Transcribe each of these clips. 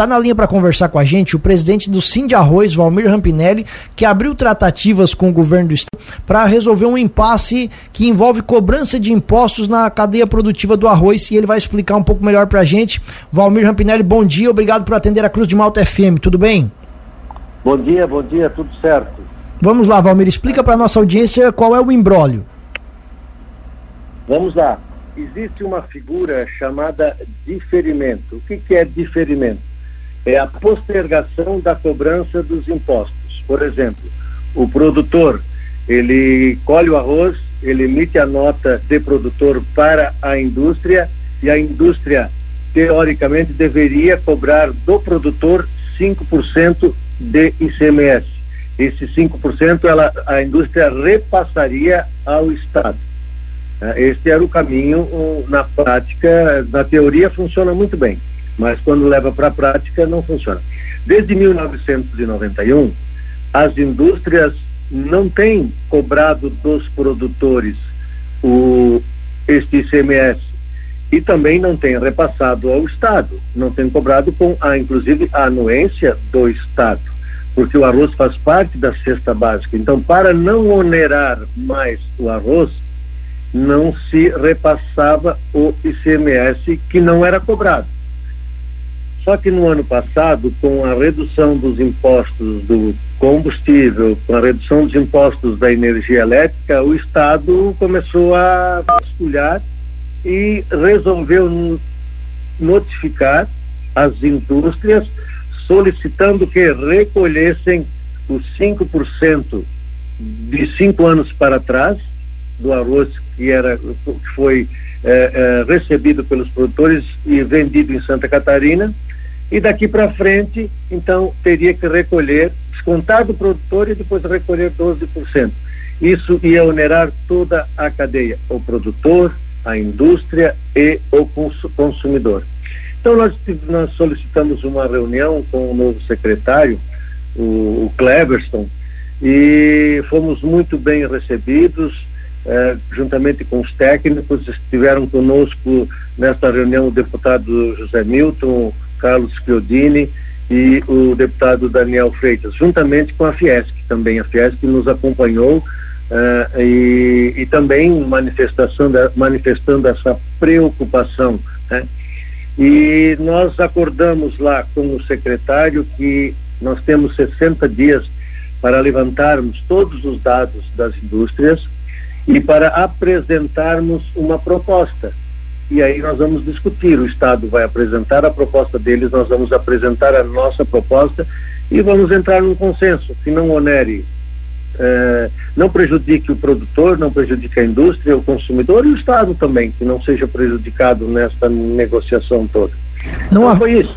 Está na linha para conversar com a gente o presidente do Sim de Arroz, Valmir Rampinelli, que abriu tratativas com o governo do estado para resolver um impasse que envolve cobrança de impostos na cadeia produtiva do arroz e ele vai explicar um pouco melhor para a gente. Valmir Rampinelli, bom dia, obrigado por atender a Cruz de Malta FM, tudo bem? Bom dia, bom dia, tudo certo. Vamos lá, Valmir, explica para nossa audiência qual é o embrólio. Vamos lá. Existe uma figura chamada diferimento. O que, que é diferimento? É a postergação da cobrança dos impostos. Por exemplo, o produtor, ele colhe o arroz, ele emite a nota de produtor para a indústria e a indústria, teoricamente, deveria cobrar do produtor 5% de ICMS. Esse 5% ela, a indústria repassaria ao Estado. É, este era o caminho, na prática, na teoria funciona muito bem, mas quando leva para a prática não funciona. Desde 1991, as indústrias não têm cobrado dos produtores o, este ICMS e também não têm repassado ao Estado, não têm cobrado com a, inclusive, a anuência do Estado porque o arroz faz parte da cesta básica. Então, para não onerar mais o arroz, não se repassava o ICMS que não era cobrado. Só que no ano passado, com a redução dos impostos do combustível, com a redução dos impostos da energia elétrica, o Estado começou a vasculhar e resolveu notificar as indústrias solicitando que recolhessem os 5% de cinco anos para trás do arroz que era que foi é, é, recebido pelos produtores e vendido em Santa Catarina e daqui para frente então teria que recolher descontar do produtor e depois recolher 12%. Isso ia onerar toda a cadeia, o produtor, a indústria e o consumidor. Então, nós, nós solicitamos uma reunião com o novo secretário, o, o Cleverson, e fomos muito bem recebidos, eh, juntamente com os técnicos. Estiveram conosco nesta reunião o deputado José Milton, Carlos Chiodini e o deputado Daniel Freitas, juntamente com a Fiesc também. A Fiesc nos acompanhou eh, e, e, também manifestação da, manifestando essa preocupação. Né? E nós acordamos lá com o secretário que nós temos 60 dias para levantarmos todos os dados das indústrias e para apresentarmos uma proposta. E aí nós vamos discutir, o Estado vai apresentar a proposta deles, nós vamos apresentar a nossa proposta e vamos entrar num consenso que não onere é, não prejudique o produtor, não prejudique a indústria, o consumidor e o Estado também, que não seja prejudicado nesta negociação toda. Não então, foi isso.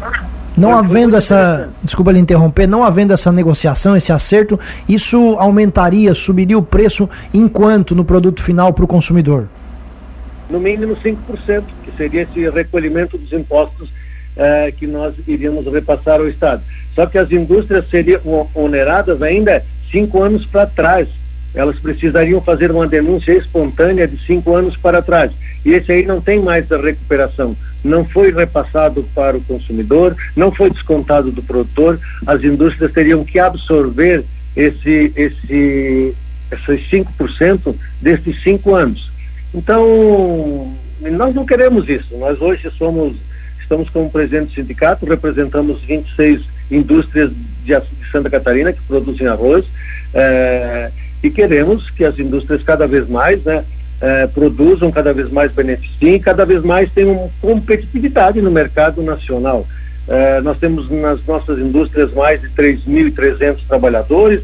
Não havendo essa, desculpa lhe interromper, não havendo essa negociação, esse acerto, isso aumentaria, subiria o preço em quanto no produto final para o consumidor? No mínimo 5%, que seria esse recolhimento dos impostos eh, que nós iríamos repassar ao Estado. Só que as indústrias seriam oneradas ainda cinco anos para trás. Elas precisariam fazer uma denúncia espontânea de cinco anos para trás. E esse aí não tem mais a recuperação. Não foi repassado para o consumidor, não foi descontado do produtor. As indústrias teriam que absorver esse, esse, esses 5% desses cinco anos. Então, nós não queremos isso. Nós hoje somos, estamos como presidente do sindicato, representamos 26 indústrias de, Santa Catarina que produzem arroz é, e queremos que as indústrias cada vez mais né, é, produzam, cada vez mais beneficiem, cada vez mais tenham competitividade no mercado nacional. É, nós temos nas nossas indústrias mais de 3.300 trabalhadores,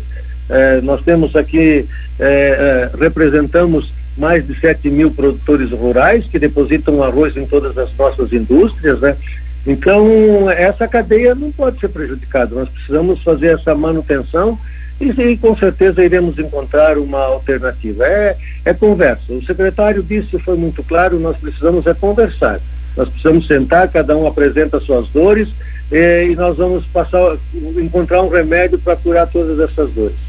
é, nós temos aqui, representamos mais de 7 mil produtores rurais que depositam arroz em todas as nossas indústrias, né? Então, essa cadeia não pode ser prejudicada. Nós precisamos fazer essa manutenção e, e com certeza iremos encontrar uma alternativa. É, é conversa. O secretário disse, foi muito claro, nós precisamos é conversar. Nós precisamos sentar, cada um apresenta suas dores e, e nós vamos passar, encontrar um remédio para curar todas essas dores.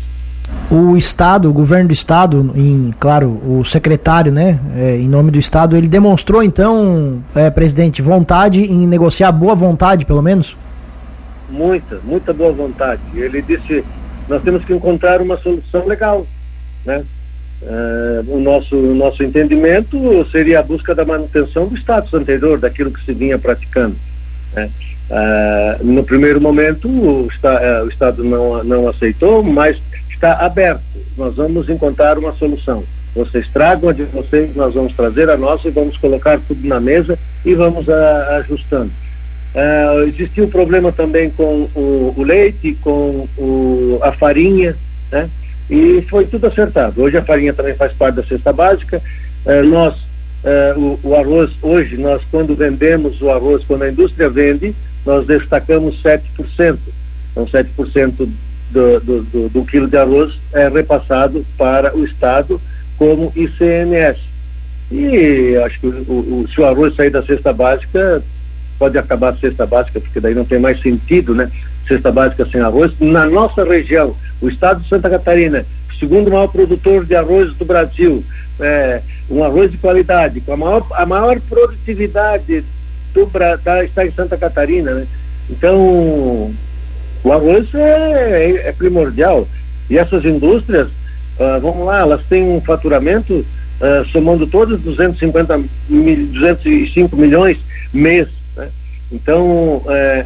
O Estado, o governo do Estado, em, claro, o secretário, né, é, em nome do Estado, ele demonstrou então, é, presidente, vontade em negociar, boa vontade, pelo menos? muita, muita boa vontade. Ele disse, nós temos que encontrar uma solução legal, né? Uh, o nosso o nosso entendimento seria a busca da manutenção do status anterior daquilo que se vinha praticando. Né? Uh, no primeiro momento o, uh, o Estado não não aceitou, mas está aberto. Nós vamos encontrar uma solução. Vocês tragam a de vocês, nós vamos trazer a nossa e vamos colocar tudo na mesa e vamos ajustando. Uh, existiu um problema também com o, o leite, com o, a farinha, né? E foi tudo acertado. Hoje a farinha também faz parte da cesta básica. Uh, nós, uh, o, o, arroz, hoje, nós quando vendemos o arroz, quando a indústria vende, nós destacamos 7%. Então 7% do, do, do, do quilo de arroz é repassado para o Estado como ICMS. E acho que o, o, se o arroz sair da cesta básica, pode acabar a cesta básica, porque daí não tem mais sentido, né? Cesta básica sem arroz. Na nossa região, o estado de Santa Catarina, segundo maior produtor de arroz do Brasil, é, um arroz de qualidade, com a maior, a maior produtividade do Brasil está em Santa Catarina, né? Então, o arroz é, é, é primordial. E essas indústrias, uh, vamos lá, elas têm um faturamento, uh, somando todos 250 mil, 205 milhões mês então, é,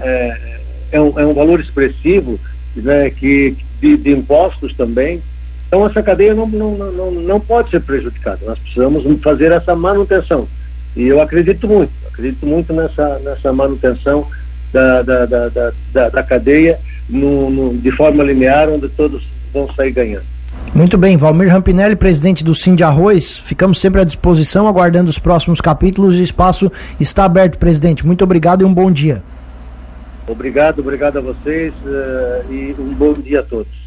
é, é, um, é um valor expressivo né, que, de, de, impostos também. Então, essa cadeia não, não, não, não pode ser prejudicada. Nós precisamos fazer essa manutenção. E eu acredito muito, acredito muito nessa, nessa manutenção da, da, da, da, da cadeia no, no, de forma linear, onde todos vão sair ganhando. Muito bem, Valmir Rampinelli, presidente do Sim de Arroz, ficamos sempre à disposição, aguardando os próximos capítulos. O espaço está aberto, presidente. Muito obrigado e um bom dia. Obrigado, obrigado a vocês uh, e um bom dia a todos.